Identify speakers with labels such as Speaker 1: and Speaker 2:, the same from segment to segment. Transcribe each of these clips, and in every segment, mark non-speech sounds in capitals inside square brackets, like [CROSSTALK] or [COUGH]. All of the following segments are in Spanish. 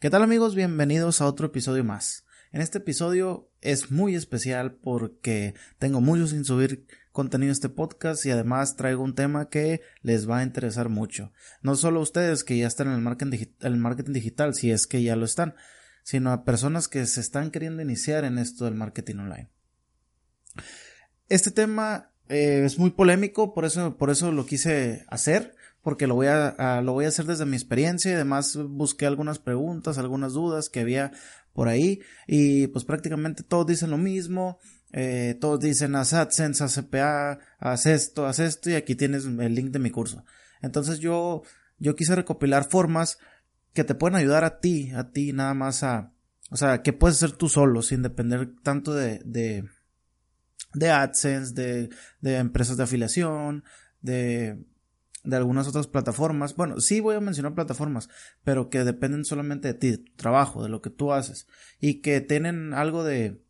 Speaker 1: ¿Qué tal amigos? Bienvenidos a otro episodio más. En este episodio es muy especial porque tengo mucho sin subir contenido a este podcast y además traigo un tema que les va a interesar mucho. No solo a ustedes que ya están en el marketing, digital, si es que ya lo están, sino a personas que se están queriendo iniciar en esto del marketing online. Este tema eh, es muy polémico, por eso, por eso lo quise hacer porque lo voy a, lo voy a hacer desde mi experiencia y además busqué algunas preguntas, algunas dudas que había por ahí y pues prácticamente todos dicen lo mismo, eh, todos dicen haz AdSense, haz CPA, haz esto, haz esto y aquí tienes el link de mi curso. Entonces yo, yo quise recopilar formas que te pueden ayudar a ti, a ti nada más a, o sea, que puedes hacer tú solo sin depender tanto de, de, de AdSense, de, de empresas de afiliación, de de algunas otras plataformas. Bueno, sí voy a mencionar plataformas, pero que dependen solamente de ti, de tu trabajo, de lo que tú haces. Y que tienen algo de,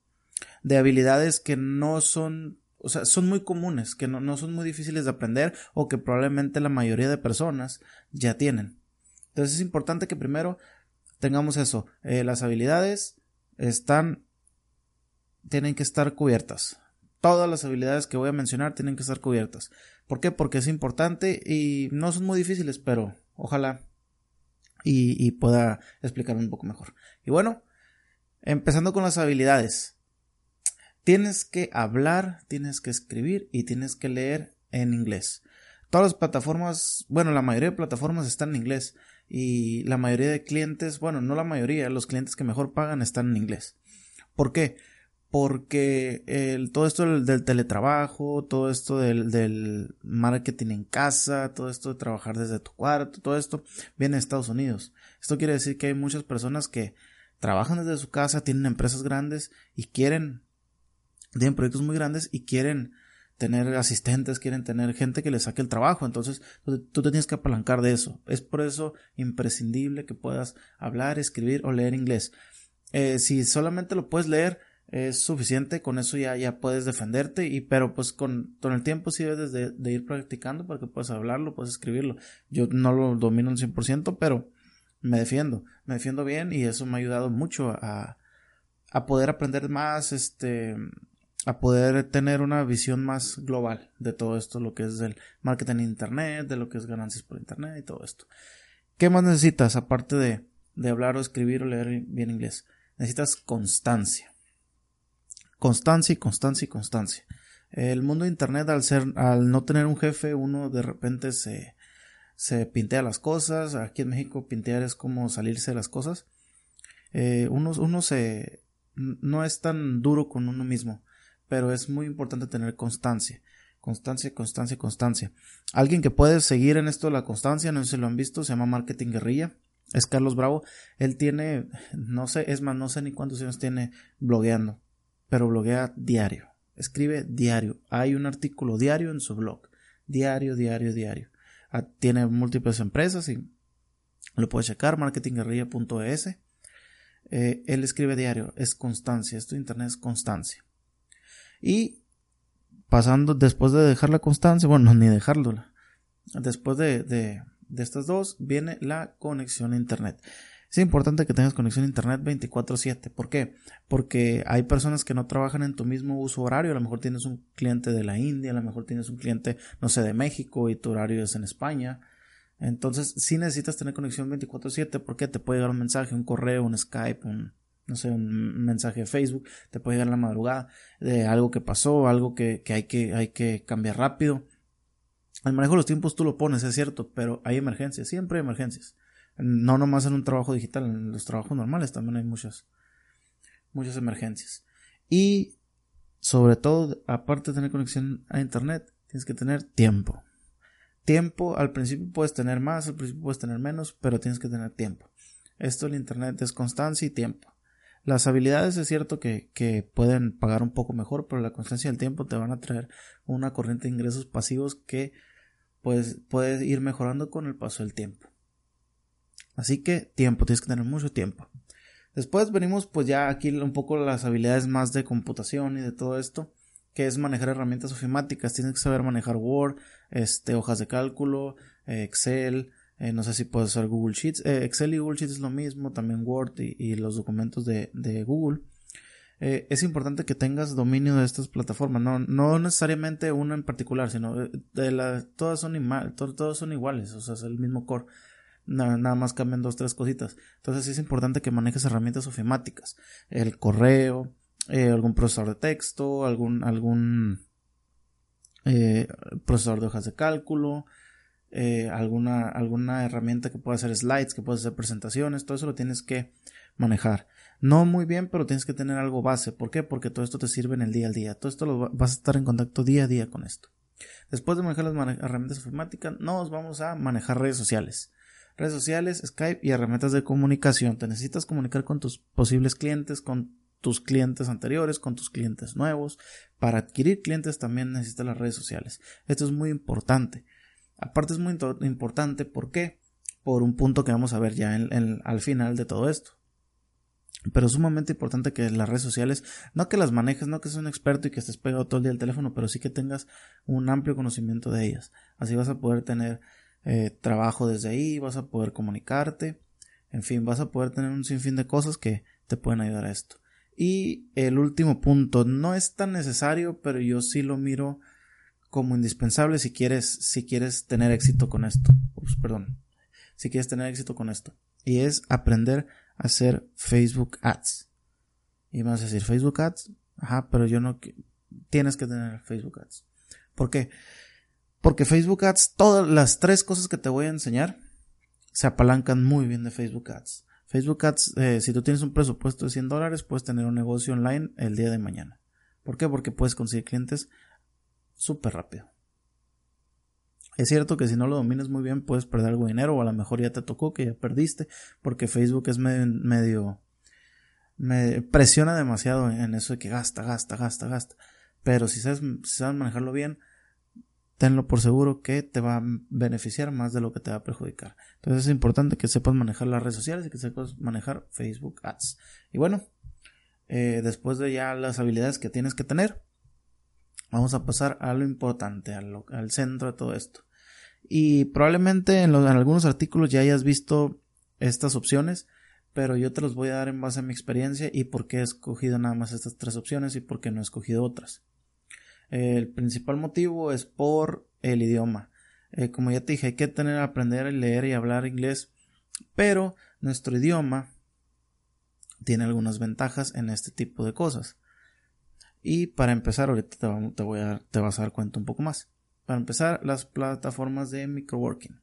Speaker 1: de habilidades que no son, o sea, son muy comunes, que no, no son muy difíciles de aprender o que probablemente la mayoría de personas ya tienen. Entonces es importante que primero tengamos eso. Eh, las habilidades están, tienen que estar cubiertas. Todas las habilidades que voy a mencionar tienen que estar cubiertas. ¿Por qué? Porque es importante y no son muy difíciles, pero ojalá y, pueda explicarme un poco mejor. Y bueno, empezando con las habilidades. Tienes que hablar, tienes que escribir y tienes que leer en inglés. Todas las plataformas, bueno, la mayoría de plataformas están en inglés y la mayoría de clientes, bueno, no la mayoría, los clientes que mejor pagan están en inglés. ¿Por qué? Porque todo esto del, teletrabajo, todo esto del, marketing en casa, todo esto de trabajar desde tu cuarto, todo esto viene de Estados Unidos. Esto quiere decir que hay muchas personas que trabajan desde su casa, tienen empresas grandes y quieren, tienen proyectos muy grandes y quieren tener asistentes, quieren tener gente que les saque el trabajo. Entonces, tú te tienes que apalancar de eso. Es por eso imprescindible que puedas hablar, escribir o leer inglés. Eh, si solamente lo puedes leer, es suficiente, con eso ya, ya puedes defenderte, y pero pues con, con el tiempo sí debes de, ir practicando para que puedas hablarlo, puedes escribirlo. Yo no lo domino al 100%, pero me defiendo, me defiendo bien y eso me ha ayudado mucho a, a poder aprender más, este, a poder tener una visión más global de todo esto, lo que es el marketing en internet, de lo que es ganancias por internet y todo esto. ¿Qué más necesitas aparte de, de hablar o escribir o leer bien inglés? Necesitas constancia constancia y constancia y constancia. El mundo de internet al ser, al no tener un jefe, uno de repente se, se pintea las cosas. Aquí en México pintear es como salirse de las cosas. Eh, uno, uno se, no es tan duro con uno mismo, pero es muy importante tener constancia. Constancia, constancia, constancia. Alguien que puede seguir en esto la constancia, no sé si lo han visto, se llama Marketing Guerrilla. Es Carlos Bravo. Él tiene, no sé, es más, no sé ni cuántos años tiene blogueando pero bloguea diario. Escribe diario. Hay un artículo diario en su blog. Diario, diario, diario. Ah, tiene múltiples empresas y lo puedes checar, marketingguerrilla.es. Eh, él escribe diario, es constancia, esto de internet es constancia. Y pasando, después de dejar la constancia, bueno, [LAUGHS] ni dejarlo, después de, de, de estas dos, viene la conexión a internet. Es importante que tengas conexión a internet 24/7. ¿Por qué? Porque hay personas que no trabajan en tu mismo uso horario. A lo mejor tienes un cliente de la India, a lo mejor tienes un cliente, no sé, de México y tu horario es en España. Entonces, sí necesitas tener conexión 24/7 porque te puede llegar un mensaje, un correo, un Skype, un, no sé, un mensaje de Facebook, te puede llegar la madrugada de algo que pasó, algo que, que, hay, que hay que cambiar rápido. El manejo de los tiempos tú lo pones, es cierto, pero hay emergencias, siempre hay emergencias. No nomás en un trabajo digital, en los trabajos normales también hay muchas, muchas emergencias. Y sobre todo, aparte de tener conexión a internet, tienes que tener tiempo. Tiempo, al principio puedes tener más, al principio puedes tener menos, pero tienes que tener tiempo. Esto el internet es constancia y tiempo. Las habilidades es cierto que, que, pueden pagar un poco mejor, pero la constancia y el tiempo te van a traer una corriente de ingresos pasivos que pues, puedes ir mejorando con el paso del tiempo. Así que tiempo, tienes que tener mucho tiempo. Después venimos pues ya aquí un poco las habilidades más de computación y de todo esto, que es manejar herramientas ofimáticas. Tienes que saber manejar Word, este, hojas de cálculo, Excel, Eh, no sé si puedes usar Google Sheets. Eh, Excel y Google Sheets es lo mismo, también Word y, los documentos de, Google. Eh, es importante que tengas dominio de estas plataformas, no, no necesariamente una en particular, sino de todas, son todos son iguales, o sea, es el mismo core. Nada, más cambian dos, tres cositas. Entonces es importante que manejes herramientas ofimáticas. El correo, algún procesador de texto, algún, algún procesador de hojas de cálculo, eh, alguna, alguna herramienta que pueda hacer slides, que pueda hacer presentaciones, todo eso lo tienes que manejar. No muy bien, pero tienes que tener algo base. ¿Por qué? Porque todo esto te sirve en el día al día. Todo esto lo vas a estar en contacto día a día con esto. Después de manejar las herramientas informáticas, nos vamos a manejar redes sociales. Redes sociales, Skype y herramientas de comunicación. Te necesitas comunicar con tus posibles clientes, con tus clientes anteriores, con tus clientes nuevos. Para adquirir clientes también necesitas las redes sociales. Esto es muy importante. Aparte es muy importante, ¿por qué? Por un punto que vamos a ver ya al final de todo esto. Pero es sumamente importante que las redes sociales, no que las manejes, no que seas un experto y que estés pegado todo el día al teléfono, pero sí que tengas un amplio conocimiento de ellas. Así vas a poder tener eh, trabajo desde ahí, vas a poder comunicarte, en fin, vas a poder tener un sinfín de cosas que te pueden ayudar a esto. Y el último punto, no es tan necesario, pero yo sí lo miro como indispensable si quieres, si quieres tener éxito con esto. perdón. Si quieres tener éxito con esto. Y es aprender a hacer Facebook Ads. Y vas a decir, Facebook Ads, ajá, pero yo no, tienes que tener Facebook Ads. ¿Por qué? Porque Facebook Ads, todas las tres cosas que te voy a enseñar, se apalancan muy bien de Facebook Ads. Facebook Ads, eh, si tú tienes un presupuesto de 100 dólares, puedes tener un negocio online el día de mañana. ¿Por qué? Porque puedes conseguir clientes súper rápido. Es cierto que si no lo dominas muy bien puedes perder algo de dinero o a lo mejor ya te tocó que ya perdiste porque Facebook es medio, medio me presiona demasiado en eso de que gasta, gasta, gasta, gasta. Pero si sabes, si sabes manejarlo bien, tenlo por seguro que te va a beneficiar más de lo que te va a perjudicar. Entonces es importante que sepas manejar las redes sociales y que sepas manejar Facebook Ads. Y bueno, eh, después de ya las habilidades que tienes que tener, Vamos a pasar a lo importante, al, centro de todo esto. Y probablemente en, algunos artículos ya hayas visto estas opciones, pero yo te los voy a dar en base a mi experiencia y por qué he escogido nada más estas tres opciones y por qué no he escogido otras. El principal motivo es por el idioma. Eh, como ya te dije, hay que tener aprender a leer y hablar inglés, pero nuestro idioma tiene algunas ventajas en este tipo de cosas. Y para empezar, ahorita te, voy a, te vas a dar cuenta un poco más. Para empezar, las plataformas de microworking.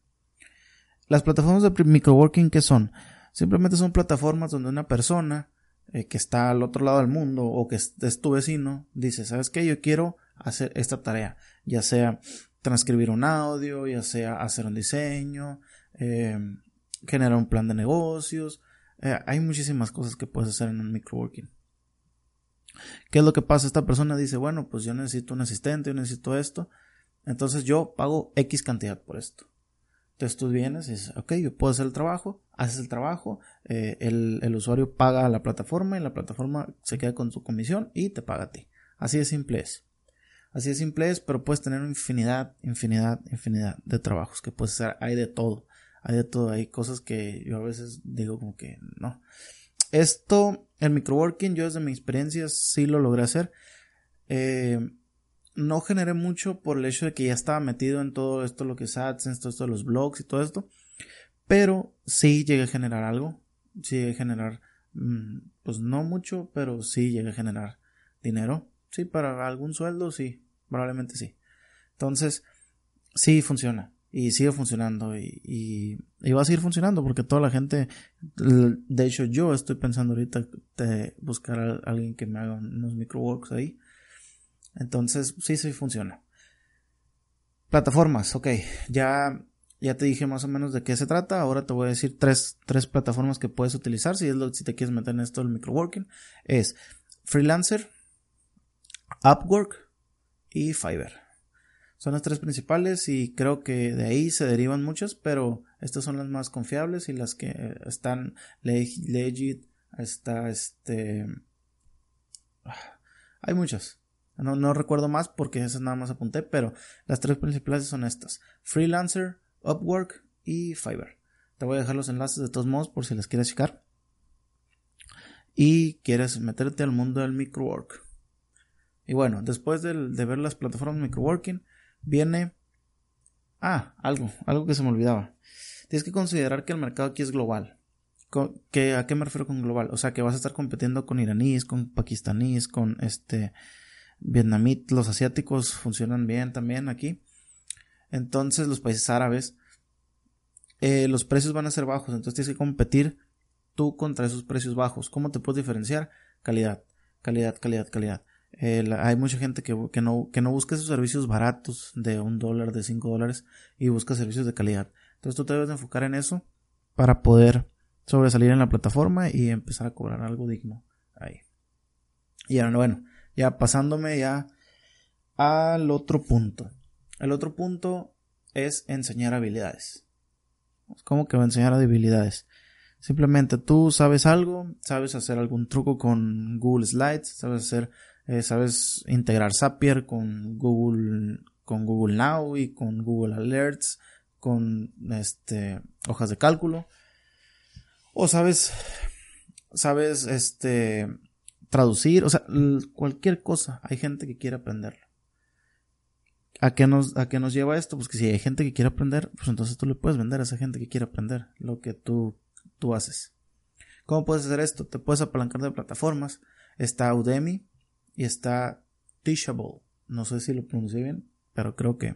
Speaker 1: Las plataformas de microworking, ¿qué son? Simplemente son plataformas donde una persona eh, que está al otro lado del mundo o que es, tu vecino dice, ¿sabes qué? Yo quiero hacer esta tarea, ya sea transcribir un audio, ya sea hacer un diseño, eh, generar un plan de negocios. Eh, hay muchísimas cosas que puedes hacer en un microworking. ¿Qué es lo que pasa? Esta persona dice, bueno, pues yo necesito un asistente, yo necesito esto. Entonces yo pago X cantidad por esto. Entonces tú vienes y dices, ok, yo puedo hacer el trabajo, haces el trabajo, eh, el, usuario paga a la plataforma y la plataforma se queda con su comisión y te paga a ti. Así de simple es. Así de simple es, pero puedes tener infinidad, infinidad, infinidad de trabajos que puedes hacer. Hay de todo. Hay de todo. Hay cosas que yo a veces digo como que no. Esto, el microworking, yo desde mi experiencia sí lo logré hacer. Eh, no generé mucho por el hecho de que ya estaba metido en todo esto, lo que es AdSense, todo esto de los blogs y todo esto. Pero sí llegué a generar algo. Sí llegué a generar, mm, pues no mucho, pero sí llegué a generar dinero. Sí, para algún sueldo, sí, probablemente sí. Entonces, sí funciona y sigue funcionando y, y, va a seguir funcionando porque toda la gente, de hecho yo estoy pensando ahorita de buscar a alguien que me haga unos microworks ahí. Entonces sí, sí funciona. Plataformas, ok, ya, ya te dije más o menos de qué se trata. Ahora te voy a decir tres, tres plataformas que puedes utilizar si, es lo, si te quieres meter en esto del microworking. Es Freelancer, Upwork y Fiverr. Son las tres principales y creo que de ahí se derivan muchas, pero estas son las más confiables y las que están legit, está este... Hay muchas. No, no recuerdo más porque esas nada más apunté, pero las tres principales son estas. Freelancer, Upwork y Fiverr. Te voy a dejar los enlaces de todos modos por si les quieres checar. Y quieres meterte al mundo del microwork. Y bueno, después de, ver las plataformas microworking, viene... Ah, algo, algo que se me olvidaba. Tienes que considerar que el mercado aquí es global. ¿Qué, ¿A qué me refiero con global? O sea, que vas a estar compitiendo con iraníes, con pakistaníes, con este vietnamitas, los asiáticos funcionan bien también aquí. Entonces, los países árabes, eh, los precios van a ser bajos, entonces tienes que competir tú contra esos precios bajos. ¿Cómo te puedes diferenciar? Calidad, calidad, calidad, calidad. Hay mucha gente que, que, no, que no busca esos servicios baratos de un dólar, de cinco dólares y busca servicios de calidad. Entonces tú te debes enfocar en eso para poder sobresalir en la plataforma y empezar a cobrar algo digno ahí. Y ahora, bueno, ya pasándome ya al otro punto. El otro punto es enseñar habilidades. ¿Cómo que va a enseñar habilidades? Simplemente tú sabes algo, sabes hacer algún truco con Google Slides, sabes hacer, eh, sabes integrar Zapier con Google, con Google Now y con Google Alerts, con este hojas de cálculo o sabes, sabes, este, traducir, o sea, cualquier cosa, hay gente que quiere aprenderlo. ¿A qué, nos, ¿A nos lleva esto? Pues que si hay gente que quiere aprender, pues entonces tú le puedes vender a esa gente que quiere aprender lo que tú, tú haces. ¿Cómo puedes hacer esto? Te puedes apalancar de plataformas. Está Udemy y está Teachable. No sé si lo pronuncié bien, pero creo que,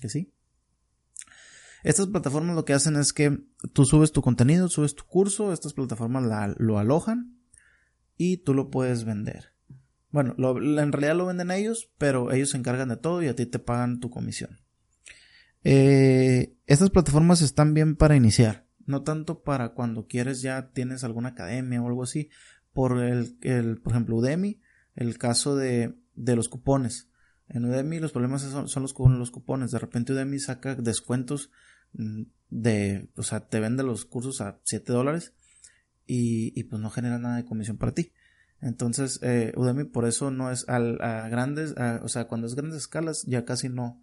Speaker 1: que sí. Estas plataformas lo que hacen es que tú subes tu contenido, subes tu curso, estas plataformas lo alojan y tú lo puedes vender. Bueno, en realidad lo venden ellos, pero ellos se encargan de todo y a ti te pagan tu comisión. Eh, estas plataformas están bien para iniciar, no tanto para cuando quieres ya tienes alguna academia o algo así. Por el, por ejemplo, Udemy, el caso de, de los cupones. En Udemy los problemas son, los, los cupones. De repente Udemy saca descuentos de, o sea, te vende los cursos a 7 dólares y, pues no genera nada de comisión para ti. Entonces, eh, Udemy por eso no es al, a grandes, o sea, cuando es grandes escalas ya casi no,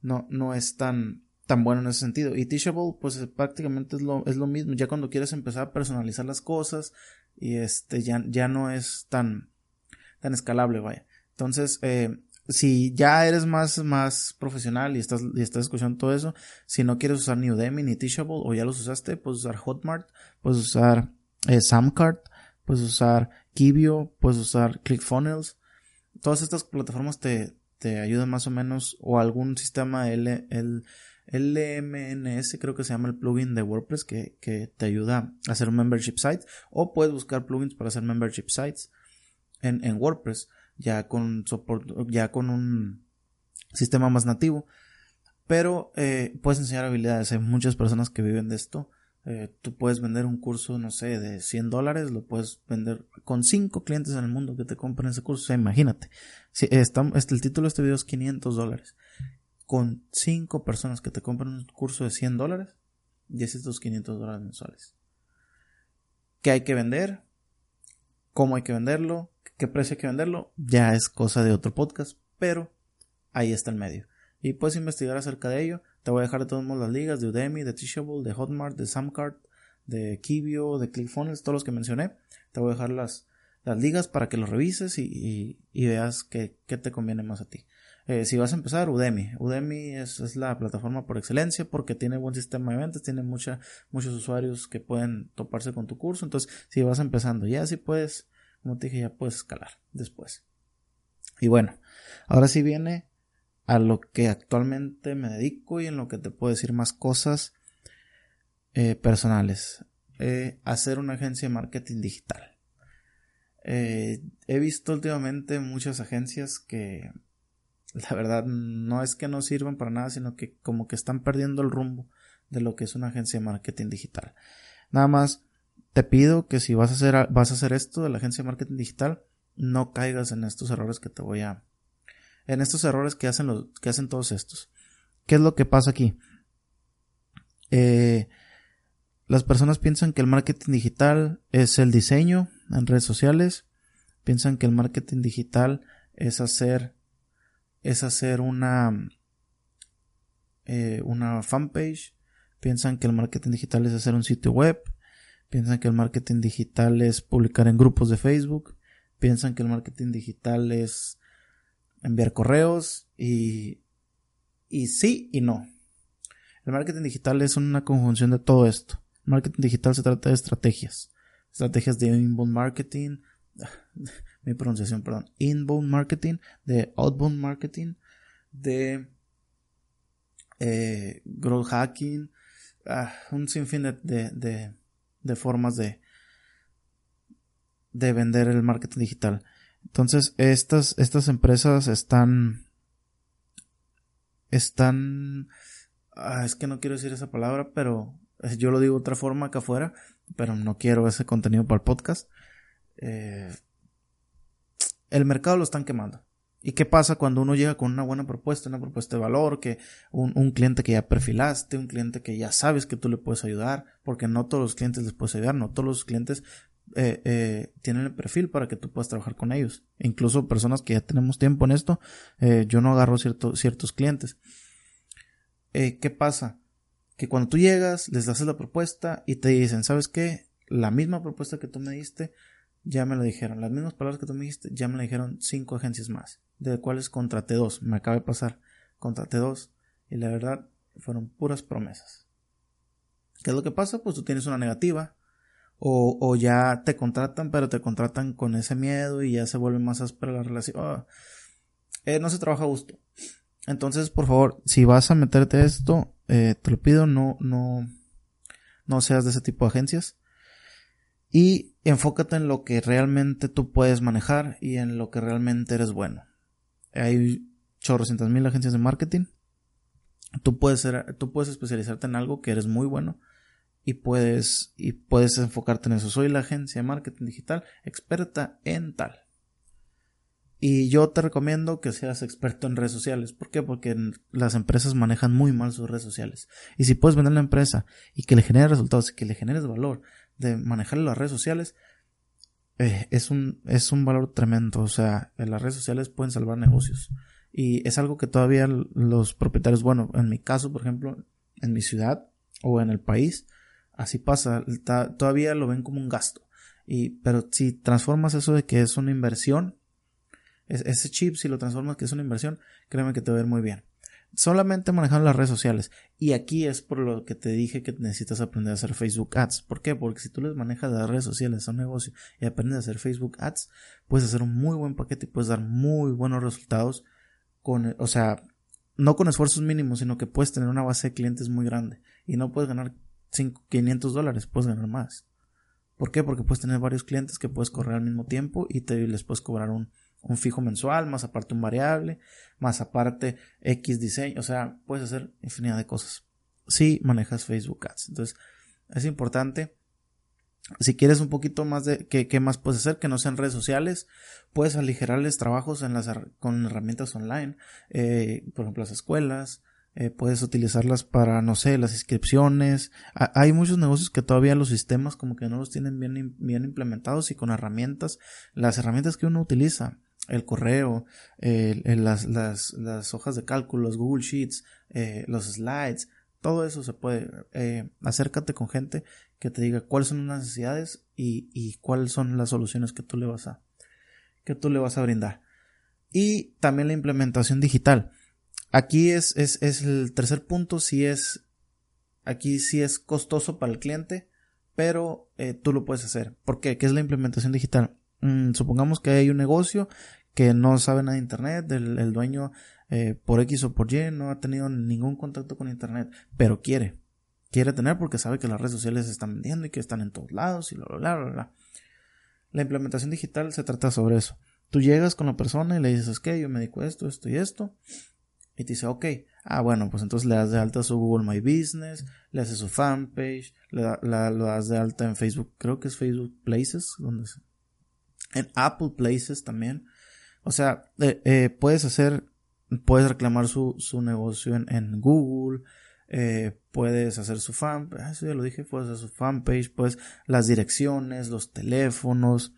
Speaker 1: no, no es tan, tan bueno en ese sentido. Y Teachable, pues prácticamente es lo, es lo mismo. Ya cuando quieres empezar a personalizar las cosas y este, ya, ya no es tan, tan escalable, vaya. Entonces, eh, si ya eres más, más profesional y estás, y estás escuchando todo eso, si no quieres usar ni Udemy ni Teachable o ya los usaste, puedes usar Hotmart, puedes usar eh, Samcart, puedes usar Kibio, puedes usar ClickFunnels. Todas estas plataformas te, te ayudan más o menos o algún sistema L, el, LMNS creo que se llama el plugin de WordPress que, que te ayuda a hacer un membership site o puedes buscar plugins para hacer membership sites en, en WordPress ya con soporte, ya con un sistema más nativo. Pero eh, puedes enseñar habilidades. Hay muchas personas que viven de esto. Eh, tú puedes vender un curso, no sé, de 100 dólares, lo puedes vender con 5 clientes en el mundo que te compren ese curso. O sea, imagínate. Si está, este, el título de este video es 500 dólares. Con 5 personas que te compren un curso de 100 dólares, y es estos 500 dólares mensuales. ¿Qué hay que vender? ¿Cómo hay que venderlo? qué precio hay que venderlo, ya es cosa de otro podcast, pero ahí está el medio. Y puedes investigar acerca de ello. Te voy a dejar de todos modos las ligas de Udemy, de Teachable, de Hotmart, de Samcart, de Kibio, de ClickFunnels, todos los que mencioné. Te voy a dejar las, las ligas para que los revises y, veas qué, te conviene más a ti. Eh, si vas a empezar, Udemy. Udemy es, es, la plataforma por excelencia porque tiene buen sistema de ventas, tiene mucha, muchos usuarios que pueden toparse con tu curso. Entonces, si vas empezando, ya si puedes como te dije, ya puedes escalar después. Y bueno, ahora sí viene a lo que actualmente me dedico y en lo que te puedo decir más cosas eh, personales. Eh, hacer una agencia de marketing digital. Eh, he visto últimamente muchas agencias que la verdad no es que no sirvan para nada, sino que como que están perdiendo el rumbo de lo que es una agencia de marketing digital. Nada más te pido que si vas a hacer, vas a hacer esto de la agencia de marketing digital, no caigas en estos errores que te voy a, en estos errores que hacen los, que hacen todos estos. ¿Qué es lo que pasa aquí? Eh, las personas piensan que el marketing digital es el diseño en redes sociales, piensan que el marketing digital es hacer, es hacer una, eh, una fanpage, piensan que el marketing digital es hacer un sitio web, piensan que el marketing digital es publicar en grupos de Facebook, piensan que el marketing digital es enviar correos y, y sí y no. El marketing digital es una conjunción de todo esto. El marketing digital se trata de estrategias. Estrategias de inbound marketing, [LAUGHS] mi pronunciación, perdón, inbound marketing, de outbound marketing, de eh, growth hacking, ah, un sinfín de, de, de, formas de, de vender el marketing digital. Entonces, estas, estas empresas están, están, ah, es que no quiero decir esa palabra, pero yo lo digo de otra forma acá afuera, pero no quiero ese contenido para el podcast. Eh, el mercado lo están quemando. ¿Y qué pasa cuando uno llega con una buena propuesta, una propuesta de valor, que un, cliente que ya perfilaste, un cliente que ya sabes que tú le puedes ayudar, porque no todos los clientes les puedes ayudar, no todos los clientes eh, eh, tienen el perfil para que tú puedas trabajar con ellos. Incluso personas que ya tenemos tiempo en esto, eh, yo no agarro ciertos clientes. ¿Qué pasa? Que cuando tú llegas, les das la propuesta y te dicen, ¿sabes qué? La misma propuesta que tú me diste, ya me lo dijeron. Las mismas palabras que tú me dijiste, ya me lo dijeron cinco agencias más, de cuales contraté dos. Me acaba de pasar, contraté dos. Y la verdad, fueron puras promesas. ¿Qué es lo que pasa? Pues tú tienes una negativa. O, o ya te contratan, pero te contratan con ese miedo y ya se vuelve más áspera la relación. Ah, eh, no se trabaja a gusto. Entonces, por favor, si vas a meterte esto, eh, te lo pido, no, no, no seas de ese tipo de agencias y enfócate en lo que realmente tú puedes manejar y en lo que realmente eres bueno. Hay chorrocientas mil agencias de marketing. Tú puedes ser, tú puedes especializarte en algo que eres muy bueno y puedes, y puedes enfocarte en eso. Soy la agencia de marketing digital experta en tal. Y yo te recomiendo que seas experto en redes sociales. ¿Por qué? Porque las empresas manejan muy mal sus redes sociales. Y si puedes vender la empresa y que le genere resultados y que le generes valor de manejar las redes sociales, eh, es, un, es un valor tremendo. O sea, las redes sociales pueden salvar negocios. Y es algo que todavía los propietarios, bueno, en mi caso, por ejemplo, en mi ciudad o en el país, así pasa. Todavía lo ven como un gasto. Y, pero si transformas eso de que es una inversión, ese chip, si lo transformas que es una inversión, créeme que te va a ver muy bien. Solamente manejando las redes sociales. Y aquí es por lo que te dije que necesitas aprender a hacer Facebook Ads. ¿Por qué? Porque si tú les manejas las redes sociales a un negocio y aprendes a hacer Facebook Ads, puedes hacer un muy buen paquete y puedes dar muy buenos resultados con, o sea, no con esfuerzos mínimos, sino que puedes tener una base de clientes muy grande. Y no puedes ganar 500 dólares, puedes ganar más. ¿Por qué? Porque puedes tener varios clientes que puedes correr al mismo tiempo y te les puedes cobrar un, un fijo mensual, más aparte un variable, más aparte X diseño, o sea, puedes hacer infinidad de cosas. Si manejas Facebook Ads. Entonces, es importante. Si quieres un poquito más de qué, más puedes hacer, que no sean redes sociales, puedes aligerarles trabajos en las, con herramientas online, eh, por ejemplo, las escuelas, eh, puedes utilizarlas para, no sé, las inscripciones. hay muchos negocios que todavía los sistemas como que no los tienen bien, bien implementados y con herramientas, las herramientas que uno utiliza el correo, las, las, las, hojas de cálculo, los Google Sheets, eh, los slides, todo eso se puede. Eh, acércate con gente que te diga cuáles son las necesidades y, y, cuáles son las soluciones que tú le vas a que tú le vas a brindar. Y también la implementación digital. Aquí es, es, es el tercer punto, si es aquí sí es costoso para el cliente, pero eh, tú lo puedes hacer. ¿Por qué? ¿Qué es la implementación digital? Mm, supongamos que hay un negocio que no sabe nada de internet, el, dueño eh, por X o por Y no ha tenido ningún contacto con internet, pero quiere, quiere tener porque sabe que las redes sociales se están vendiendo y que están en todos lados y bla, bla, bla, bla. La implementación digital se trata sobre eso. Tú llegas con la persona y le dices, que yo me dedico esto, esto y esto. Y te dice, ok, ah, bueno, pues entonces le das de alta su Google My Business, le haces su fanpage, le lo das de alta en Facebook, creo que es Facebook Places, donde en Apple Places también. O sea, eh, eh, puedes hacer, puedes reclamar su, su negocio en, Google, eh, puedes hacer su fan, ah, eso ya lo dije, puedes hacer su fanpage, pues las direcciones, los teléfonos,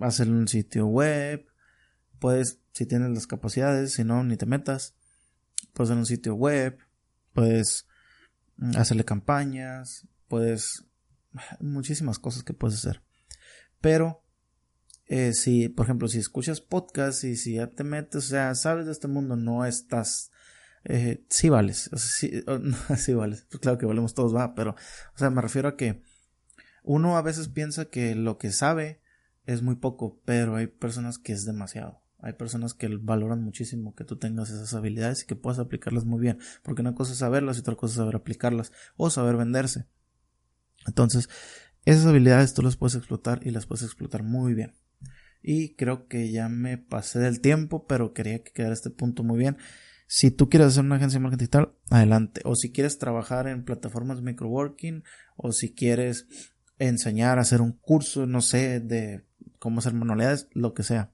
Speaker 1: hacer un sitio web, puedes, si tienes las capacidades, si no, ni te metas, puedes hacer un sitio web, puedes hacerle campañas, puedes muchísimas cosas que puedes hacer. Pero eh, si, por ejemplo, si escuchas podcast y si ya te metes, o sea, sabes de este mundo, no estás, eh, sí vales, o sea, [LAUGHS] sí, vales, pues claro que valemos todos, va, pero, o sea, me refiero a que uno a veces piensa que lo que sabe es muy poco, pero hay personas que es demasiado. Hay personas que valoran muchísimo que tú tengas esas habilidades y que puedas aplicarlas muy bien, porque una cosa es saberlas y otra cosa es saber aplicarlas o saber venderse. Entonces, esas habilidades tú las puedes explotar y las puedes explotar muy bien. Y creo que ya me pasé del tiempo, pero quería que quedara este punto muy bien. Si tú quieres hacer una agencia de marketing digital, adelante. O si quieres trabajar en plataformas microworking, o si quieres enseñar a hacer un curso, no sé, de cómo hacer manualidades, lo que sea.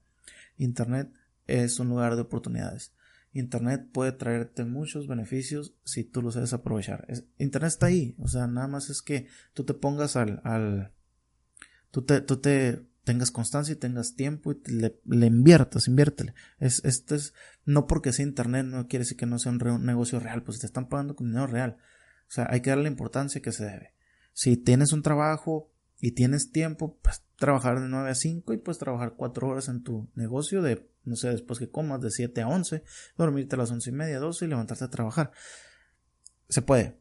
Speaker 1: Internet es un lugar de oportunidades. Internet puede traerte muchos beneficios si tú lo sabes aprovechar. Internet está ahí, o sea, nada más es que tú te pongas al, al tú te, tú te tengas constancia y tengas tiempo y le, inviertas, inviértele. Es, este es, no porque sea internet no quiere decir que no sea un, negocio real, pues te están pagando con dinero real. O sea, hay que darle la importancia que se debe. Si tienes un trabajo y tienes tiempo, pues trabajar de 9 a 5 y pues trabajar 4 horas en tu negocio de, no sé, después que comas de 7 a 11, dormirte a las 11 y media, 12 y levantarte a trabajar. Se puede.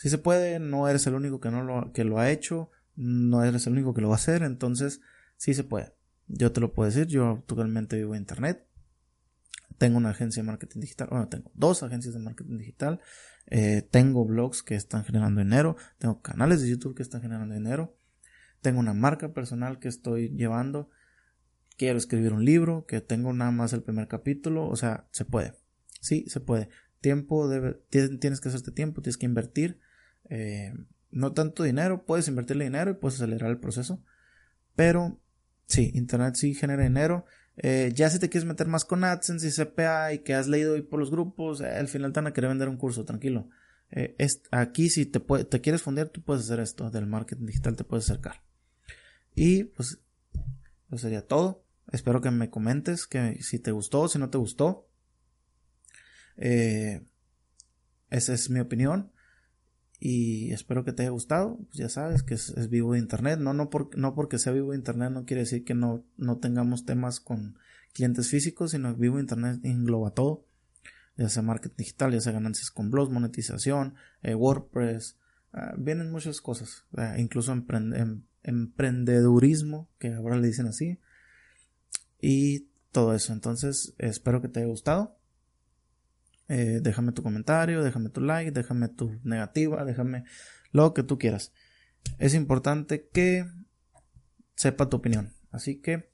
Speaker 1: Si se puede, no eres el único que no lo, que lo ha hecho, no eres el único que lo va a hacer, entonces Sí se puede. Yo te lo puedo decir, yo actualmente vivo en Internet. Tengo una agencia de marketing digital, bueno, tengo dos agencias de marketing digital. Eh, tengo blogs que están generando dinero. Tengo canales de YouTube que están generando dinero. Tengo una marca personal que estoy llevando. Quiero escribir un libro, que tengo nada más el primer capítulo. O sea, se puede. Sí, se puede. Tiempo, debe, tienes que hacerte tiempo, tienes que invertir. Eh, no tanto dinero, puedes invertirle dinero y puedes acelerar el proceso. Pero Sí, Internet sí genera dinero. Eh, ya si te quieres meter más con AdSense y CPA y que has leído ahí por los grupos, eh, al final te van a querer vender un curso, tranquilo. Eh, aquí si te, te quieres fundir, tú puedes hacer esto del marketing digital, te puedes acercar. Y pues eso sería todo. Espero que me comentes que si te gustó, si no te gustó. esa es mi opinión y espero que te haya gustado. Pues ya sabes que es, vivo de internet. No, no, por, no porque sea vivo de internet no quiere decir que no, no tengamos temas con clientes físicos, sino vivo de internet engloba todo. Ya sea marketing digital, ya sea ganancias con blogs, monetización, eh, WordPress. Ah, vienen muchas cosas. Ah, incluso em, emprendedurismo, que ahora le dicen así. Y todo eso. Entonces, espero que te haya gustado. Eh, déjame tu comentario, déjame tu like, déjame tu negativa, déjame lo que tú quieras. Es importante que sepa tu opinión. Así que,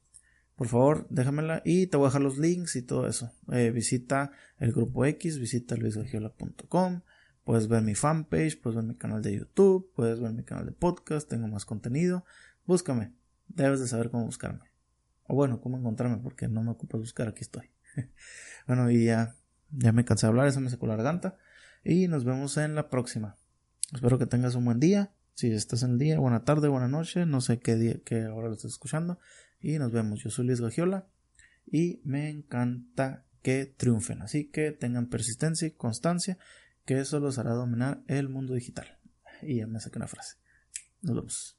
Speaker 1: por favor, déjamela y te voy a dejar los links y todo eso. Eh, visita el grupo X, visita luisgagiola.com. Puedes ver mi fanpage, puedes ver mi canal de YouTube, puedes ver mi canal de podcast, tengo más contenido. Búscame, debes de saber cómo buscarme. O bueno, cómo encontrarme, porque no me ocupas buscar, aquí estoy. [LAUGHS] bueno, y ya ya me cansé de hablar, eso me secó la garganta. Y nos vemos en la próxima. Espero que tengas un buen día. Si estás en el día, buena tarde, buena noche. No sé qué día, qué hora lo estás escuchando. Y nos vemos. Yo soy Luis Gagiola. Y me encanta que triunfen. Así que tengan persistencia y constancia. Que eso los hará dominar el mundo digital. Y ya me saqué una frase. Nos vemos.